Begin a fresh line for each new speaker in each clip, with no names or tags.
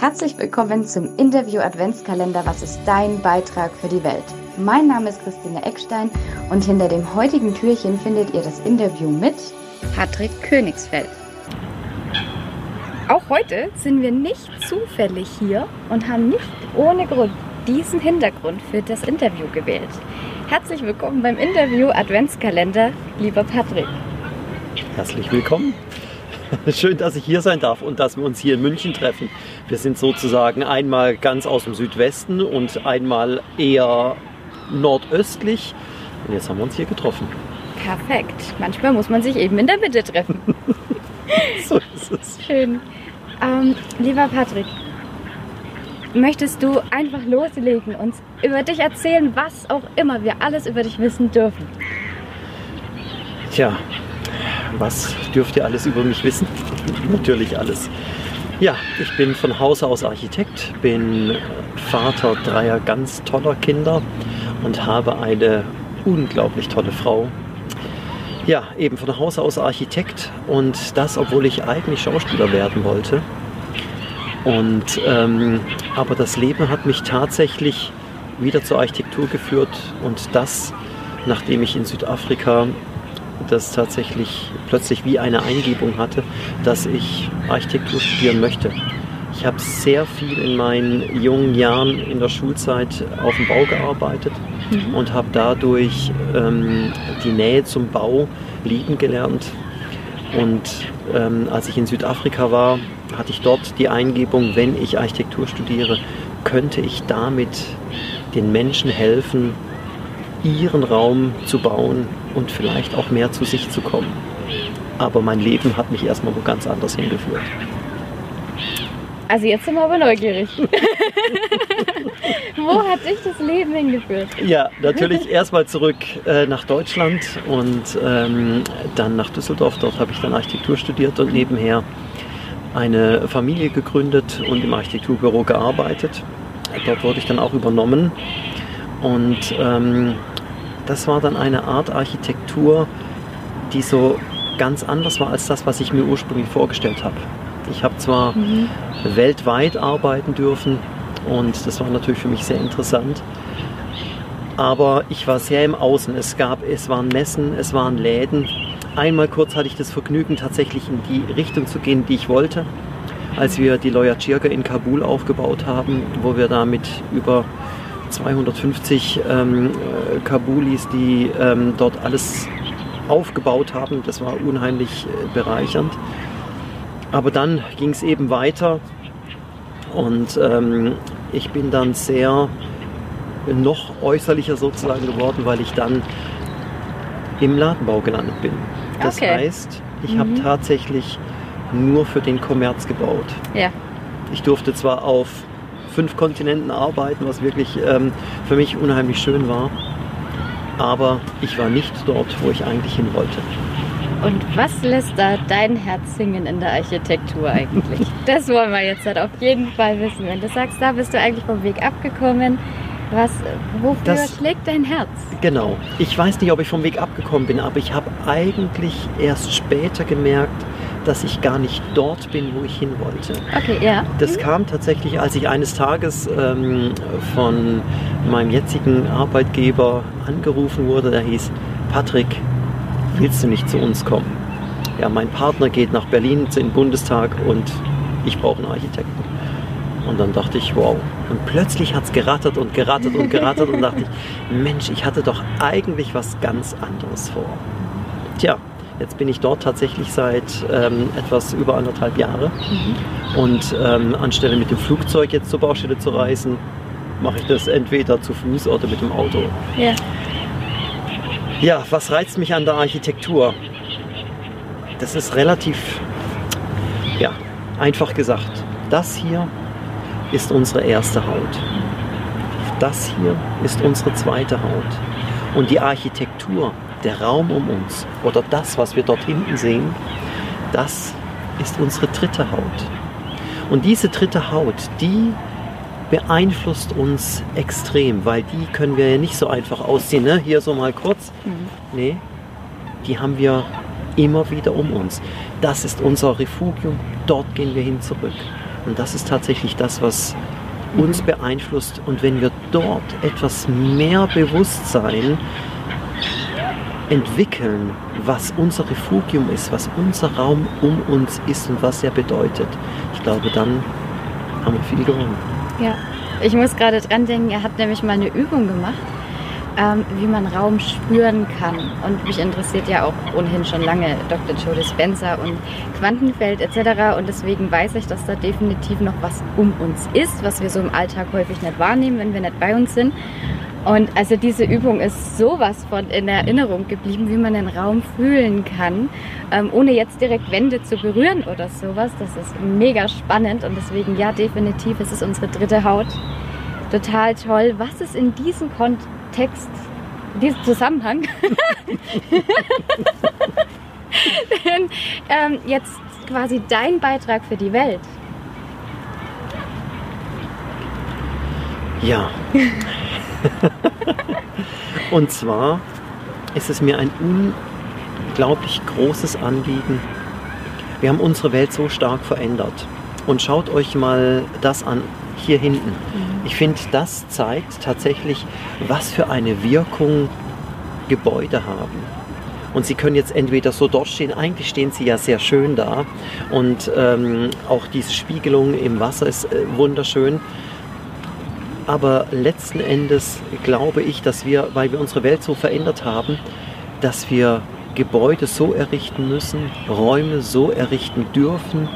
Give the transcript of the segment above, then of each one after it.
Herzlich willkommen zum Interview Adventskalender Was ist dein Beitrag für die Welt? Mein Name ist Christine Eckstein und hinter dem heutigen Türchen findet ihr das Interview mit Patrick Königsfeld. Auch heute sind wir nicht zufällig hier und haben nicht ohne Grund diesen Hintergrund für das Interview gewählt. Herzlich willkommen beim Interview Adventskalender, lieber Patrick.
Herzlich willkommen. Schön, dass ich hier sein darf und dass wir uns hier in München treffen. Wir sind sozusagen einmal ganz aus dem Südwesten und einmal eher nordöstlich. Und jetzt haben wir uns hier getroffen.
Perfekt. Manchmal muss man sich eben in der Mitte treffen.
so ist es.
Schön. Ähm, lieber Patrick, möchtest du einfach loslegen, uns über dich erzählen, was auch immer wir alles über dich wissen dürfen?
Tja, was dürft ihr alles über mich wissen? Natürlich alles. Ja, ich bin von Hause aus Architekt, bin Vater dreier ganz toller Kinder und habe eine unglaublich tolle Frau. Ja, eben von Hause aus Architekt und das, obwohl ich eigentlich Schauspieler werden wollte. Und ähm, aber das Leben hat mich tatsächlich wieder zur Architektur geführt und das, nachdem ich in Südafrika das tatsächlich plötzlich wie eine Eingebung hatte, dass ich Architektur studieren möchte. Ich habe sehr viel in meinen jungen Jahren in der Schulzeit auf dem Bau gearbeitet mhm. und habe dadurch ähm, die Nähe zum Bau lieben gelernt. Und ähm, als ich in Südafrika war, hatte ich dort die Eingebung, wenn ich Architektur studiere, könnte ich damit den Menschen helfen, ihren Raum zu bauen und vielleicht auch mehr zu sich zu kommen. Aber mein Leben hat mich erstmal wo ganz anders hingeführt.
Also jetzt sind wir aber neugierig. Wo hat dich das Leben hingeführt?
Ja, natürlich erstmal zurück äh, nach Deutschland und ähm, dann nach Düsseldorf. Dort habe ich dann Architektur studiert und nebenher eine Familie gegründet und im Architekturbüro gearbeitet. Dort wurde ich dann auch übernommen und ähm, das war dann eine Art Architektur, die so ganz anders war als das, was ich mir ursprünglich vorgestellt habe. Ich habe zwar mhm. weltweit arbeiten dürfen und das war natürlich für mich sehr interessant, aber ich war sehr im Außen. Es gab, es waren Messen, es waren Läden. Einmal kurz hatte ich das Vergnügen, tatsächlich in die Richtung zu gehen, die ich wollte, als wir die Loya Chirga in Kabul aufgebaut haben, wo wir damit über 250 ähm, äh, Kabulis, die ähm, dort alles aufgebaut haben. Das war unheimlich äh, bereichernd. Aber dann ging es eben weiter und ähm, ich bin dann sehr noch äußerlicher sozusagen geworden, weil ich dann im Ladenbau gelandet bin. Das okay. heißt, ich mhm. habe tatsächlich nur für den Kommerz gebaut.
Ja.
Ich durfte zwar auf fünf Kontinenten arbeiten, was wirklich ähm, für mich unheimlich schön war. Aber ich war nicht dort, wo ich eigentlich hin wollte.
Und was lässt da dein Herz singen in der Architektur eigentlich? Das wollen wir jetzt halt auf jeden Fall wissen. Wenn du sagst, da bist du eigentlich vom Weg abgekommen, was, wofür das, schlägt dein Herz?
Genau. Ich weiß nicht, ob ich vom Weg abgekommen bin, aber ich habe eigentlich erst später gemerkt, dass ich gar nicht dort bin, wo ich hin wollte.
Okay, ja.
Das mhm. kam tatsächlich, als ich eines Tages ähm, von meinem jetzigen Arbeitgeber angerufen wurde. Der hieß, Patrick, willst du nicht zu uns kommen? Ja, mein Partner geht nach Berlin in den Bundestag und ich brauche einen Architekten. Und dann dachte ich, wow. Und plötzlich hat es gerattert und gerattert und gerattert und dachte ich, Mensch, ich hatte doch eigentlich was ganz anderes vor. Tja, Jetzt bin ich dort tatsächlich seit ähm, etwas über anderthalb Jahre. Mhm. Und ähm, anstelle mit dem Flugzeug jetzt zur Baustelle zu reisen, mache ich das entweder zu Fuß oder mit dem Auto.
Ja.
Ja, was reizt mich an der Architektur? Das ist relativ, ja, einfach gesagt. Das hier ist unsere erste Haut. Das hier ist unsere zweite Haut. Und die Architektur der Raum um uns oder das, was wir dort hinten sehen, das ist unsere dritte Haut. Und diese dritte Haut, die beeinflusst uns extrem, weil die können wir ja nicht so einfach ausziehen. Ne? Hier so mal kurz. Mhm. Nee, die haben wir immer wieder um uns. Das ist unser Refugium, dort gehen wir hin zurück. Und das ist tatsächlich das, was uns beeinflusst. Und wenn wir dort etwas mehr Bewusstsein entwickeln, was unser Refugium ist, was unser Raum um uns ist und was er bedeutet, ich glaube, dann haben wir viel gewonnen.
Ja, ich muss gerade dran denken, er hat nämlich mal eine Übung gemacht, ähm, wie man Raum spüren kann. Und mich interessiert ja auch ohnehin schon lange Dr. Joe Dispenza und Quantenfeld etc. Und deswegen weiß ich, dass da definitiv noch was um uns ist, was wir so im Alltag häufig nicht wahrnehmen, wenn wir nicht bei uns sind. Und also diese Übung ist sowas von in Erinnerung geblieben, wie man den Raum fühlen kann, ähm, ohne jetzt direkt Wände zu berühren oder sowas. Das ist mega spannend und deswegen ja, definitiv, es ist unsere dritte Haut. Total toll, was es in diesem Kontext, diesem Zusammenhang denn, ähm, jetzt quasi dein Beitrag für die Welt.
Ja. Und zwar ist es mir ein unglaublich großes Anliegen. Wir haben unsere Welt so stark verändert. Und schaut euch mal das an, hier hinten. Ich finde, das zeigt tatsächlich, was für eine Wirkung Gebäude haben. Und sie können jetzt entweder so dort stehen, eigentlich stehen sie ja sehr schön da. Und ähm, auch diese Spiegelung im Wasser ist äh, wunderschön. Aber letzten Endes glaube ich, dass wir, weil wir unsere Welt so verändert haben, dass wir Gebäude so errichten müssen, Räume so errichten dürfen,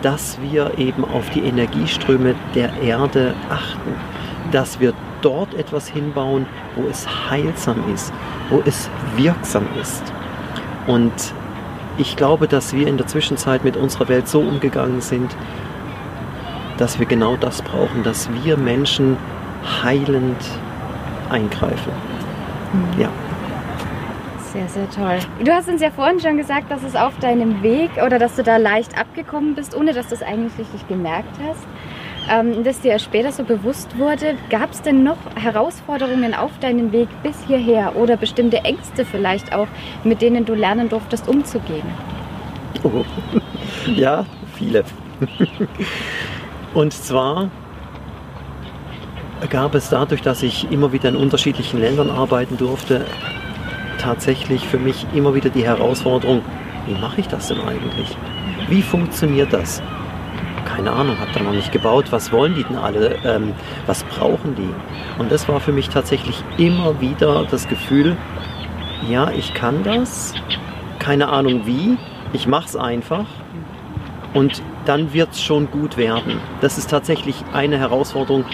dass wir eben auf die Energieströme der Erde achten, dass wir dort etwas hinbauen, wo es heilsam ist, wo es wirksam ist. Und ich glaube, dass wir in der Zwischenzeit mit unserer Welt so umgegangen sind, dass wir genau das brauchen, dass wir Menschen heilend eingreifen. Mhm. Ja.
Sehr, sehr toll. Du hast uns ja vorhin schon gesagt, dass es auf deinem Weg oder dass du da leicht abgekommen bist, ohne dass du es eigentlich richtig gemerkt hast. Ähm, dass dir später so bewusst wurde, gab es denn noch Herausforderungen auf deinem Weg bis hierher oder bestimmte Ängste vielleicht auch, mit denen du lernen durftest, umzugehen?
Oh. Ja, viele. Und zwar gab es dadurch, dass ich immer wieder in unterschiedlichen Ländern arbeiten durfte, tatsächlich für mich immer wieder die Herausforderung, wie mache ich das denn eigentlich? Wie funktioniert das? Keine Ahnung, habe da noch nicht gebaut. Was wollen die denn alle? Ähm, was brauchen die? Und das war für mich tatsächlich immer wieder das Gefühl, ja, ich kann das, keine Ahnung wie, ich mache es einfach und dann wird es schon gut werden. Das ist tatsächlich eine Herausforderung,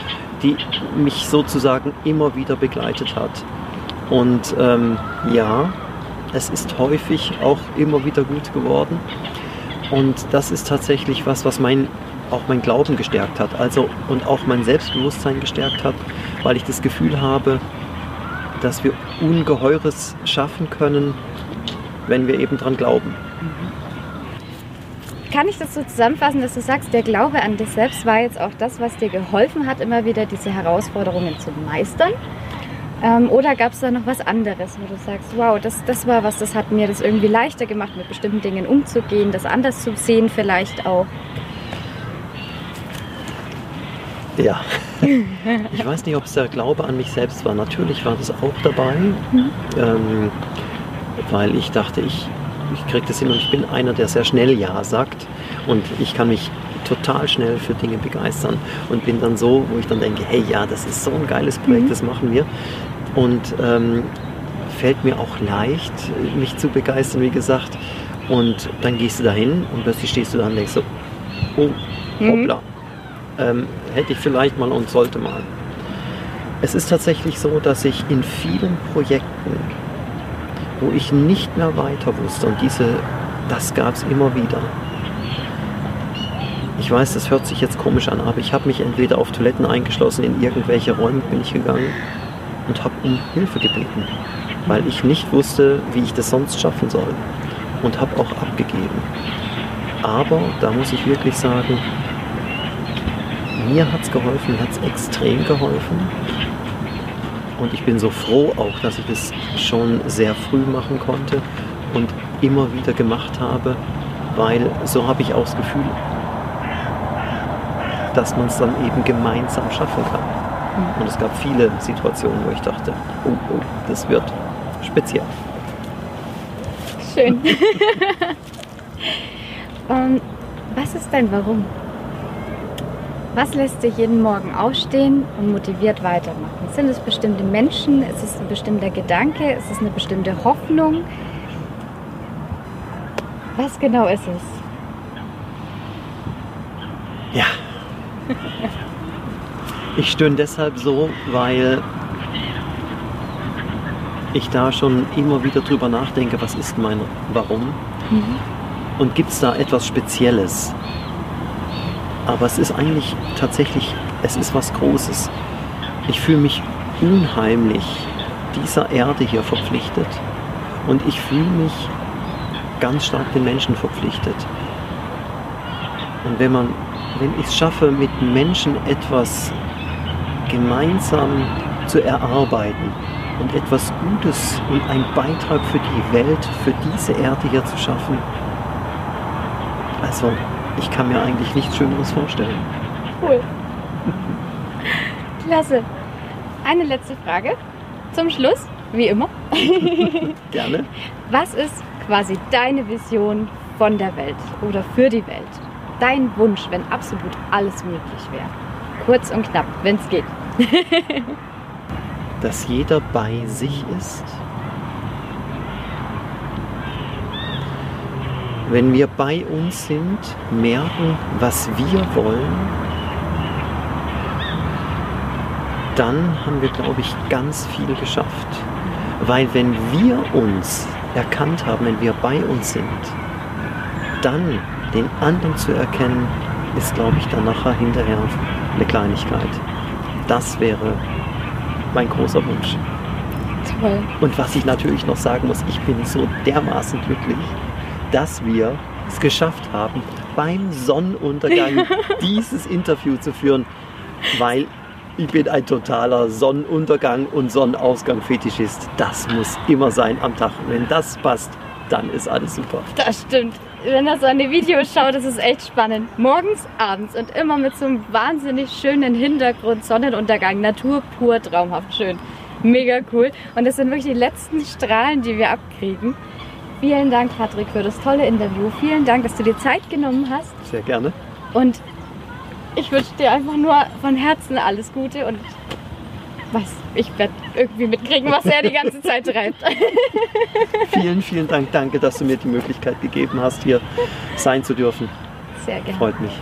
die mich sozusagen immer wieder begleitet hat. Und ähm, ja, es ist häufig auch immer wieder gut geworden. Und das ist tatsächlich was, was mein, auch mein Glauben gestärkt hat. Also und auch mein Selbstbewusstsein gestärkt hat, weil ich das Gefühl habe, dass wir Ungeheures schaffen können, wenn wir eben dran glauben
kann ich das so zusammenfassen, dass du sagst, der Glaube an dich selbst war jetzt auch das, was dir geholfen hat, immer wieder diese Herausforderungen zu meistern? Ähm, oder gab es da noch was anderes, wo du sagst, wow, das, das war was, das hat mir das irgendwie leichter gemacht, mit bestimmten Dingen umzugehen, das anders zu sehen vielleicht auch?
Ja, ich weiß nicht, ob es der Glaube an mich selbst war. Natürlich war das auch dabei, mhm. ähm, weil ich dachte, ich, ich kriege das hin und ich bin einer, der sehr schnell Ja sagt und ich kann mich total schnell für Dinge begeistern und bin dann so, wo ich dann denke, hey ja, das ist so ein geiles Projekt, mhm. das machen wir und ähm, fällt mir auch leicht, mich zu begeistern, wie gesagt. Und dann gehst du dahin und plötzlich stehst du da und denkst so, oh, mhm. hoppla, mhm. ähm, hätte ich vielleicht mal und sollte mal. Es ist tatsächlich so, dass ich in vielen Projekten wo ich nicht mehr weiter wusste. Und diese, das gab es immer wieder. Ich weiß, das hört sich jetzt komisch an, aber ich habe mich entweder auf Toiletten eingeschlossen, in irgendwelche Räume bin ich gegangen und habe um Hilfe gebeten, weil ich nicht wusste, wie ich das sonst schaffen soll. Und habe auch abgegeben. Aber da muss ich wirklich sagen, mir hat es geholfen, hat es extrem geholfen. Und ich bin so froh auch, dass ich das schon sehr früh machen konnte und immer wieder gemacht habe, weil so habe ich auch das Gefühl, dass man es dann eben gemeinsam schaffen kann. Mhm. Und es gab viele Situationen, wo ich dachte, oh, oh das wird speziell.
Schön. um, ähm, was ist dein Warum? Was lässt dich jeden Morgen aufstehen und motiviert weitermachen? Sind es bestimmte Menschen? Ist es ein bestimmter Gedanke? Ist es eine bestimmte Hoffnung? Was genau ist es?
Ja. Ich stöhne deshalb so, weil ich da schon immer wieder drüber nachdenke, was ist mein Warum? Mhm. Und gibt es da etwas Spezielles? Aber es ist eigentlich tatsächlich, es ist was Großes. Ich fühle mich unheimlich dieser Erde hier verpflichtet. Und ich fühle mich ganz stark den Menschen verpflichtet. Und wenn man, wenn ich es schaffe, mit Menschen etwas gemeinsam zu erarbeiten und etwas Gutes und einen Beitrag für die Welt, für diese Erde hier zu schaffen, also ich kann mir eigentlich nichts Schöneres vorstellen.
Cool. Klasse. Eine letzte Frage zum Schluss, wie immer.
Gerne.
Was ist quasi deine Vision von der Welt oder für die Welt? Dein Wunsch, wenn absolut alles möglich wäre. Kurz und knapp, wenn es geht.
Dass jeder bei sich ist wenn wir bei uns sind, merken, was wir wollen, dann haben wir, glaube ich, ganz viel geschafft. Weil wenn wir uns erkannt haben, wenn wir bei uns sind, dann den anderen zu erkennen, ist, glaube ich, dann nachher hinterher eine Kleinigkeit. Das wäre mein großer Wunsch.
Toll.
Und was ich natürlich noch sagen muss, ich bin so dermaßen glücklich, dass wir es geschafft haben, beim Sonnenuntergang dieses Interview zu führen, weil ich bin ein totaler Sonnenuntergang und Sonnenausgang-Fetischist. Das muss immer sein am Tag. wenn das passt, dann ist alles super.
Das stimmt. Wenn er so an die Videos schaut, ist echt spannend. Morgens, abends und immer mit so einem wahnsinnig schönen Hintergrund, Sonnenuntergang, Natur pur, traumhaft schön. Mega cool. Und das sind wirklich die letzten Strahlen, die wir abkriegen. Vielen Dank, Patrick, für das tolle Interview. Vielen Dank, dass du dir Zeit genommen hast.
Sehr gerne.
Und ich wünsche dir einfach nur von Herzen alles Gute und was ich werde irgendwie mitkriegen, was er die ganze Zeit treibt.
vielen, vielen Dank. Danke, dass du mir die Möglichkeit gegeben hast, hier sein zu dürfen.
Sehr gerne.
Freut mich.